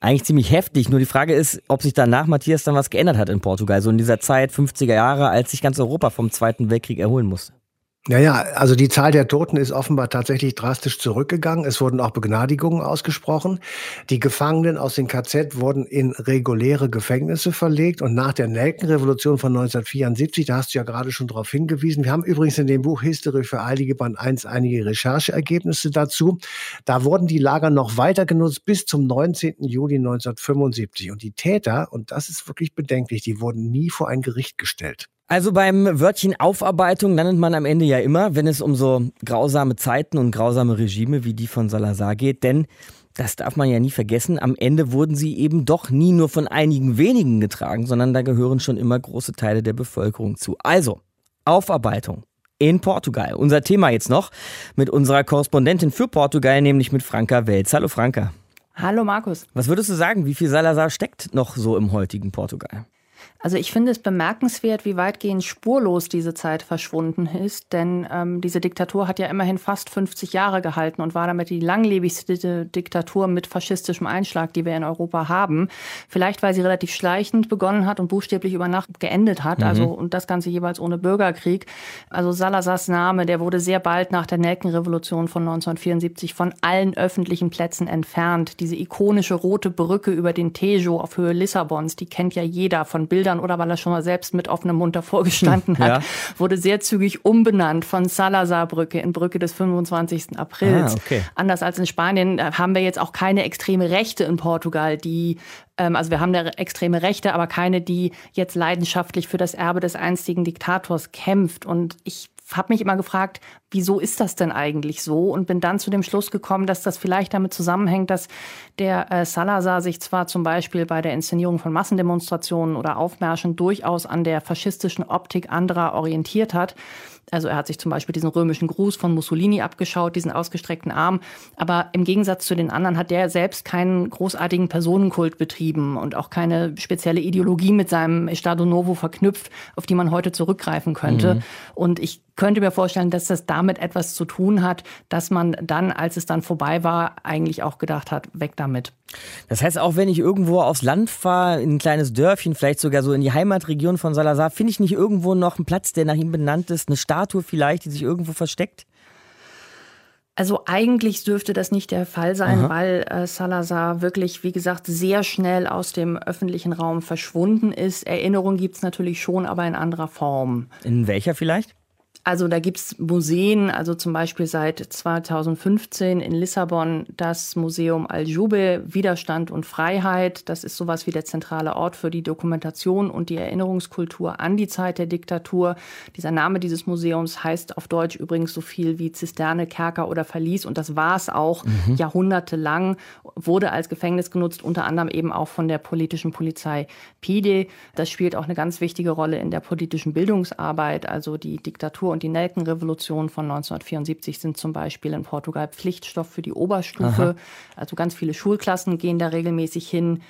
eigentlich ziemlich heftig. Nur die Frage ist, ob sich danach Matthias dann was geändert hat in Portugal, so in dieser Zeit 50er Jahre, als sich ganz Europa vom Zweiten Weltkrieg erholen musste. Naja, also die Zahl der Toten ist offenbar tatsächlich drastisch zurückgegangen. Es wurden auch Begnadigungen ausgesprochen. Die Gefangenen aus den KZ wurden in reguläre Gefängnisse verlegt. Und nach der Nelkenrevolution von 1974, da hast du ja gerade schon darauf hingewiesen, wir haben übrigens in dem Buch History für Eilige Band 1 einige Rechercheergebnisse dazu. Da wurden die Lager noch weiter genutzt bis zum 19. Juli 1975. Und die Täter, und das ist wirklich bedenklich, die wurden nie vor ein Gericht gestellt. Also beim Wörtchen Aufarbeitung landet man am Ende ja immer, wenn es um so grausame Zeiten und grausame Regime wie die von Salazar geht, denn das darf man ja nie vergessen, am Ende wurden sie eben doch nie nur von einigen wenigen getragen, sondern da gehören schon immer große Teile der Bevölkerung zu. Also, Aufarbeitung in Portugal. Unser Thema jetzt noch mit unserer Korrespondentin für Portugal, nämlich mit Franka Welz. Hallo Franka. Hallo Markus. Was würdest du sagen, wie viel Salazar steckt noch so im heutigen Portugal? Also ich finde es bemerkenswert, wie weitgehend spurlos diese Zeit verschwunden ist, denn ähm, diese Diktatur hat ja immerhin fast 50 Jahre gehalten und war damit die langlebigste Diktatur mit faschistischem Einschlag, die wir in Europa haben. Vielleicht, weil sie relativ schleichend begonnen hat und buchstäblich über Nacht geendet hat, also mhm. und das Ganze jeweils ohne Bürgerkrieg. Also Salazars Name, der wurde sehr bald nach der Nelkenrevolution von 1974 von allen öffentlichen Plätzen entfernt. Diese ikonische rote Brücke über den Tejo auf Höhe Lissabons, die kennt ja jeder von Bildern Bildern oder weil er schon mal selbst mit offenem Mund davor gestanden hm, hat, ja. wurde sehr zügig umbenannt von Salazar-Brücke in Brücke des 25. Aprils. Ah, okay. Anders als in Spanien äh, haben wir jetzt auch keine extreme Rechte in Portugal, die ähm, also wir haben da extreme Rechte, aber keine, die jetzt leidenschaftlich für das Erbe des einstigen Diktators kämpft. Und ich habe mich immer gefragt, wieso ist das denn eigentlich so? Und bin dann zu dem Schluss gekommen, dass das vielleicht damit zusammenhängt, dass der äh, Salazar sich zwar zum Beispiel bei der Inszenierung von Massendemonstrationen oder Aufmärschen durchaus an der faschistischen Optik anderer orientiert hat, also er hat sich zum Beispiel diesen römischen Gruß von Mussolini abgeschaut, diesen ausgestreckten Arm. Aber im Gegensatz zu den anderen hat der selbst keinen großartigen Personenkult betrieben und auch keine spezielle Ideologie mit seinem Estado Novo verknüpft, auf die man heute zurückgreifen könnte. Mhm. Und ich könnte mir vorstellen, dass das damit etwas zu tun hat, dass man dann, als es dann vorbei war, eigentlich auch gedacht hat, weg damit. Das heißt, auch wenn ich irgendwo aufs Land fahre, in ein kleines Dörfchen, vielleicht sogar so in die Heimatregion von Salazar, finde ich nicht irgendwo noch einen Platz, der nach ihm benannt ist, eine Statue vielleicht, die sich irgendwo versteckt? Also eigentlich dürfte das nicht der Fall sein, Aha. weil äh, Salazar wirklich, wie gesagt, sehr schnell aus dem öffentlichen Raum verschwunden ist. Erinnerung gibt es natürlich schon, aber in anderer Form. In welcher vielleicht? Also da gibt es Museen, also zum Beispiel seit 2015 in Lissabon das Museum Aljube, Widerstand und Freiheit. Das ist sowas wie der zentrale Ort für die Dokumentation und die Erinnerungskultur an die Zeit der Diktatur. Dieser Name dieses Museums heißt auf Deutsch übrigens so viel wie Zisterne, Kerker oder Verlies und das war es auch mhm. jahrhundertelang, wurde als Gefängnis genutzt, unter anderem eben auch von der politischen Polizei PIDE. Das spielt auch eine ganz wichtige Rolle in der politischen Bildungsarbeit, also die Diktatur und die Nelkenrevolution von 1974 sind zum Beispiel in Portugal Pflichtstoff für die Oberstufe. Aha. Also ganz viele Schulklassen gehen da regelmäßig hin.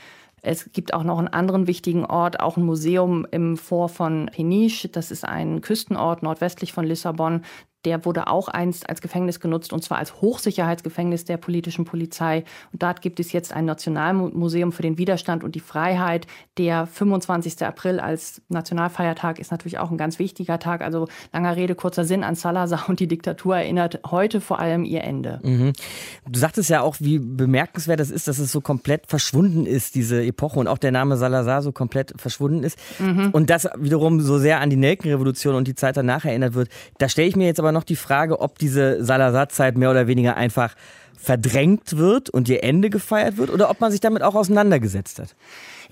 Es gibt auch noch einen anderen wichtigen Ort, auch ein Museum im Vor von Peniche. Das ist ein Küstenort nordwestlich von Lissabon der wurde auch einst als Gefängnis genutzt und zwar als Hochsicherheitsgefängnis der politischen Polizei. Und dort gibt es jetzt ein Nationalmuseum für den Widerstand und die Freiheit. Der 25. April als Nationalfeiertag ist natürlich auch ein ganz wichtiger Tag. Also langer Rede, kurzer Sinn an Salazar und die Diktatur erinnert heute vor allem ihr Ende. Mhm. Du sagtest ja auch, wie bemerkenswert das ist, dass es so komplett verschwunden ist, diese Epoche und auch der Name Salazar so komplett verschwunden ist. Mhm. Und das wiederum so sehr an die Nelkenrevolution und die Zeit danach erinnert wird. Da stelle ich mir jetzt aber aber noch die Frage, ob diese Salazar-Zeit mehr oder weniger einfach verdrängt wird und ihr Ende gefeiert wird oder ob man sich damit auch auseinandergesetzt hat.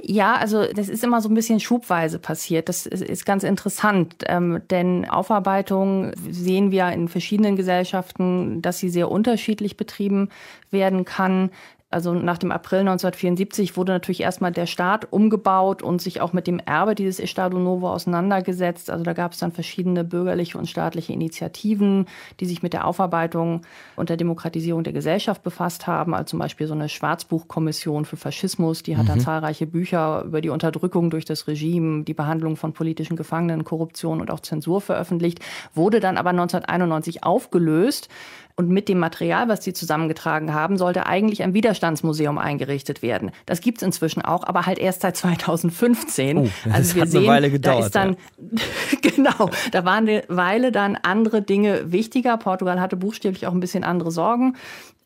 Ja, also das ist immer so ein bisschen schubweise passiert. Das ist ganz interessant, ähm, denn Aufarbeitung sehen wir in verschiedenen Gesellschaften, dass sie sehr unterschiedlich betrieben werden kann. Also nach dem April 1974 wurde natürlich erstmal der Staat umgebaut und sich auch mit dem Erbe dieses Estado Novo auseinandergesetzt. Also da gab es dann verschiedene bürgerliche und staatliche Initiativen, die sich mit der Aufarbeitung und der Demokratisierung der Gesellschaft befasst haben. Also zum Beispiel so eine Schwarzbuchkommission für Faschismus, die hat mhm. dann zahlreiche Bücher über die Unterdrückung durch das Regime, die Behandlung von politischen Gefangenen, Korruption und auch Zensur veröffentlicht, wurde dann aber 1991 aufgelöst und mit dem Material, was sie zusammengetragen haben, sollte eigentlich ein Widerstandsmuseum eingerichtet werden. Das gibt's inzwischen auch, aber halt erst seit 2015. Oh, das also wir hat sehen, eine Weile gedauert. Da ist dann, ja. genau, da waren eine Weile dann andere Dinge wichtiger. Portugal hatte buchstäblich auch ein bisschen andere Sorgen.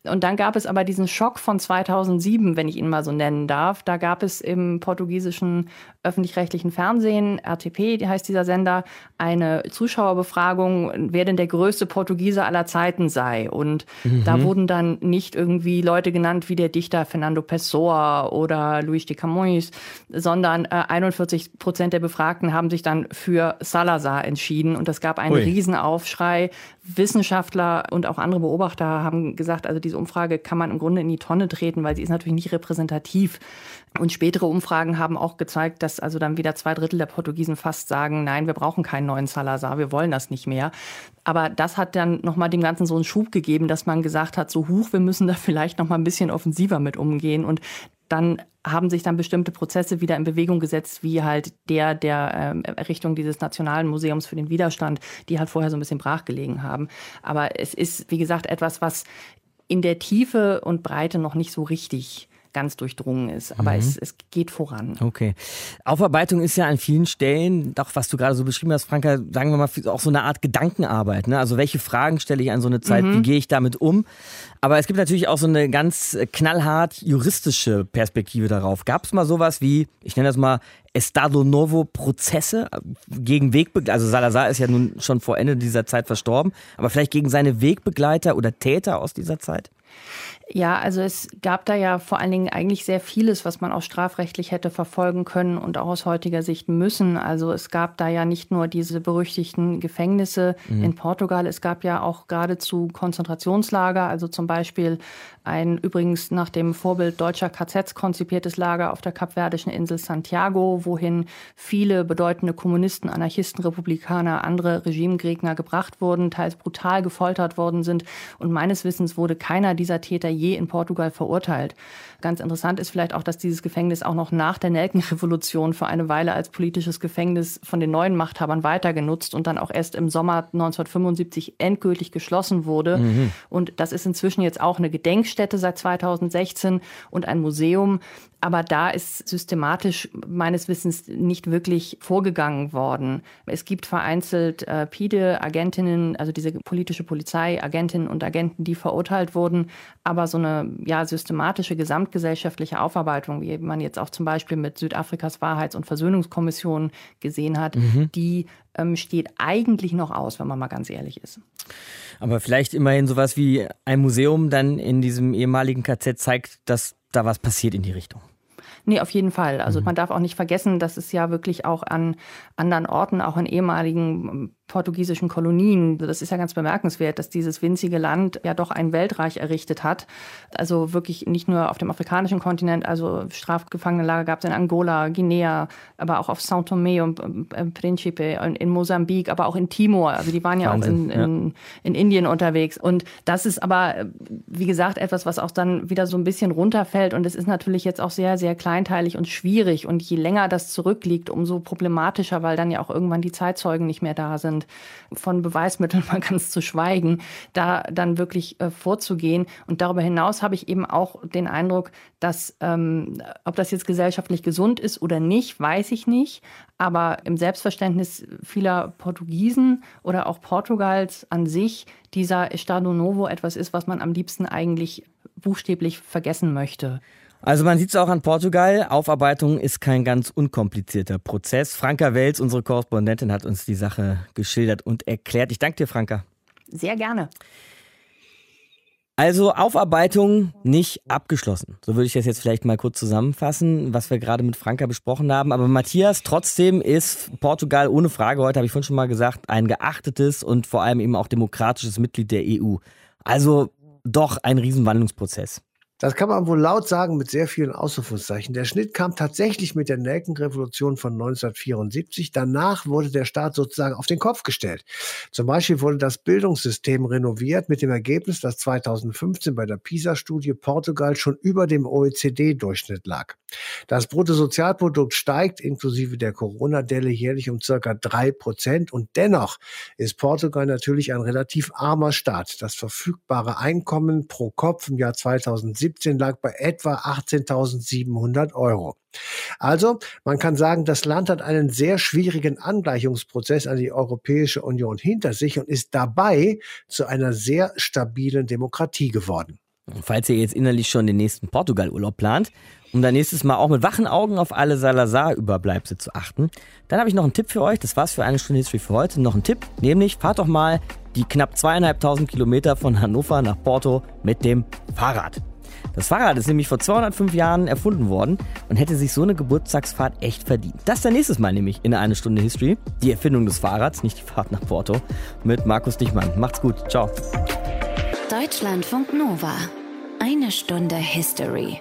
Und dann gab es aber diesen Schock von 2007, wenn ich ihn mal so nennen darf. Da gab es im portugiesischen öffentlich-rechtlichen Fernsehen, RTP die heißt dieser Sender, eine Zuschauerbefragung, wer denn der größte Portugiese aller Zeiten sei. Und mhm. da wurden dann nicht irgendwie Leute genannt wie der Dichter Fernando Pessoa oder Luis de Camões, sondern äh, 41 Prozent der Befragten haben sich dann für Salazar entschieden. Und es gab einen Ui. Riesenaufschrei. Wissenschaftler und auch andere Beobachter haben gesagt, also diese Umfrage kann man im Grunde in die Tonne treten, weil sie ist natürlich nicht repräsentativ. Und spätere Umfragen haben auch gezeigt, dass also dann wieder zwei Drittel der Portugiesen fast sagen, nein, wir brauchen keinen neuen Salazar, wir wollen das nicht mehr. Aber das hat dann nochmal dem Ganzen so einen Schub gegeben, dass man gesagt hat, so hoch, wir müssen da vielleicht nochmal ein bisschen offensiver mit umgehen. Und dann haben sich dann bestimmte Prozesse wieder in Bewegung gesetzt, wie halt der der ähm, Errichtung dieses Nationalen Museums für den Widerstand, die halt vorher so ein bisschen brachgelegen haben. Aber es ist, wie gesagt, etwas, was in der Tiefe und Breite noch nicht so richtig ganz durchdrungen ist. Aber mhm. es, es geht voran. Okay. Aufarbeitung ist ja an vielen Stellen, doch was du gerade so beschrieben hast, Franka, sagen wir mal, auch so eine Art Gedankenarbeit. Ne? Also welche Fragen stelle ich an so eine Zeit, mhm. wie gehe ich damit um? Aber es gibt natürlich auch so eine ganz knallhart juristische Perspektive darauf. Gab es mal sowas wie, ich nenne das mal Estado Novo Prozesse gegen Wegbegleiter, also Salazar ist ja nun schon vor Ende dieser Zeit verstorben, aber vielleicht gegen seine Wegbegleiter oder Täter aus dieser Zeit? Ja, also es gab da ja vor allen Dingen eigentlich sehr vieles, was man auch strafrechtlich hätte verfolgen können und auch aus heutiger Sicht müssen. Also es gab da ja nicht nur diese berüchtigten Gefängnisse mhm. in Portugal, es gab ja auch geradezu Konzentrationslager, also zum Beispiel ein übrigens nach dem Vorbild deutscher KZs konzipiertes Lager auf der kapverdischen Insel Santiago, wohin viele bedeutende Kommunisten, Anarchisten, Republikaner, andere Regimegegner gebracht wurden, teils brutal gefoltert worden sind. Und meines Wissens wurde keiner dieser Täter je in Portugal verurteilt. Ganz interessant ist vielleicht auch, dass dieses Gefängnis auch noch nach der Nelkenrevolution für eine Weile als politisches Gefängnis von den neuen Machthabern weiter genutzt und dann auch erst im Sommer 1975 endgültig geschlossen wurde. Mhm. Und das ist inzwischen jetzt auch eine Gedenkstätte seit 2016 und ein Museum. Aber da ist systematisch meines Wissens nicht wirklich vorgegangen worden. Es gibt vereinzelt äh, PIDE-Agentinnen, also diese politische Polizei, Agentinnen und Agenten, die verurteilt wurden. Aber so eine ja, systematische gesamtgesellschaftliche Aufarbeitung, wie man jetzt auch zum Beispiel mit Südafrikas Wahrheits- und Versöhnungskommission gesehen hat, mhm. die ähm, steht eigentlich noch aus, wenn man mal ganz ehrlich ist. Aber vielleicht immerhin sowas wie ein Museum dann in diesem ehemaligen KZ zeigt, dass da was passiert in die Richtung. Nee, auf jeden Fall. Also mhm. man darf auch nicht vergessen, dass es ja wirklich auch an anderen Orten, auch in ehemaligen portugiesischen Kolonien. Das ist ja ganz bemerkenswert, dass dieses winzige Land ja doch ein Weltreich errichtet hat. Also wirklich nicht nur auf dem afrikanischen Kontinent, also Strafgefangenenlager gab es in Angola, Guinea, aber auch auf São Tomé und äh, Principe, in Mosambik, aber auch in Timor. Also die waren ja Wahnsinn, auch in, in, ja. in Indien unterwegs. Und das ist aber, wie gesagt, etwas, was auch dann wieder so ein bisschen runterfällt. Und es ist natürlich jetzt auch sehr, sehr kleinteilig und schwierig. Und je länger das zurückliegt, umso problematischer, weil dann ja auch irgendwann die Zeitzeugen nicht mehr da sind. Von Beweismitteln mal ganz zu schweigen, da dann wirklich äh, vorzugehen. Und darüber hinaus habe ich eben auch den Eindruck, dass, ähm, ob das jetzt gesellschaftlich gesund ist oder nicht, weiß ich nicht. Aber im Selbstverständnis vieler Portugiesen oder auch Portugals an sich dieser Estado Novo etwas ist, was man am liebsten eigentlich buchstäblich vergessen möchte. Also man sieht es auch an Portugal, Aufarbeitung ist kein ganz unkomplizierter Prozess. Franka Welz, unsere Korrespondentin, hat uns die Sache geschildert und erklärt. Ich danke dir, Franka. Sehr gerne. Also Aufarbeitung nicht abgeschlossen. So würde ich das jetzt vielleicht mal kurz zusammenfassen, was wir gerade mit Franka besprochen haben. Aber Matthias, trotzdem ist Portugal ohne Frage, heute habe ich vorhin schon mal gesagt, ein geachtetes und vor allem eben auch demokratisches Mitglied der EU. Also doch ein Riesenwandlungsprozess. Das kann man wohl laut sagen mit sehr vielen Ausrufungszeichen. Der Schnitt kam tatsächlich mit der Nelkenrevolution von 1974. Danach wurde der Staat sozusagen auf den Kopf gestellt. Zum Beispiel wurde das Bildungssystem renoviert mit dem Ergebnis, dass 2015 bei der PISA-Studie Portugal schon über dem OECD-Durchschnitt lag. Das Bruttosozialprodukt steigt inklusive der Corona-Delle jährlich um circa drei Prozent und dennoch ist Portugal natürlich ein relativ armer Staat. Das verfügbare Einkommen pro Kopf im Jahr 2017 2017 lag bei etwa 18.700 Euro. Also, man kann sagen, das Land hat einen sehr schwierigen Angleichungsprozess an die Europäische Union hinter sich und ist dabei zu einer sehr stabilen Demokratie geworden. Falls ihr jetzt innerlich schon den nächsten Portugal-Urlaub plant, um dann nächstes Mal auch mit wachen Augen auf alle Salazar-Überbleibsel zu achten, dann habe ich noch einen Tipp für euch. Das war's für eine Stunde History für heute. Noch ein Tipp, nämlich fahrt doch mal die knapp zweieinhalbtausend Kilometer von Hannover nach Porto mit dem Fahrrad. Das Fahrrad ist nämlich vor 205 Jahren erfunden worden und hätte sich so eine Geburtstagsfahrt echt verdient. Das dann nächstes Mal nämlich in eine Stunde History. Die Erfindung des Fahrrads, nicht die Fahrt nach Porto, mit Markus Dichmann. Macht's gut. Ciao. Deutschlandfunk Nova. Eine Stunde History.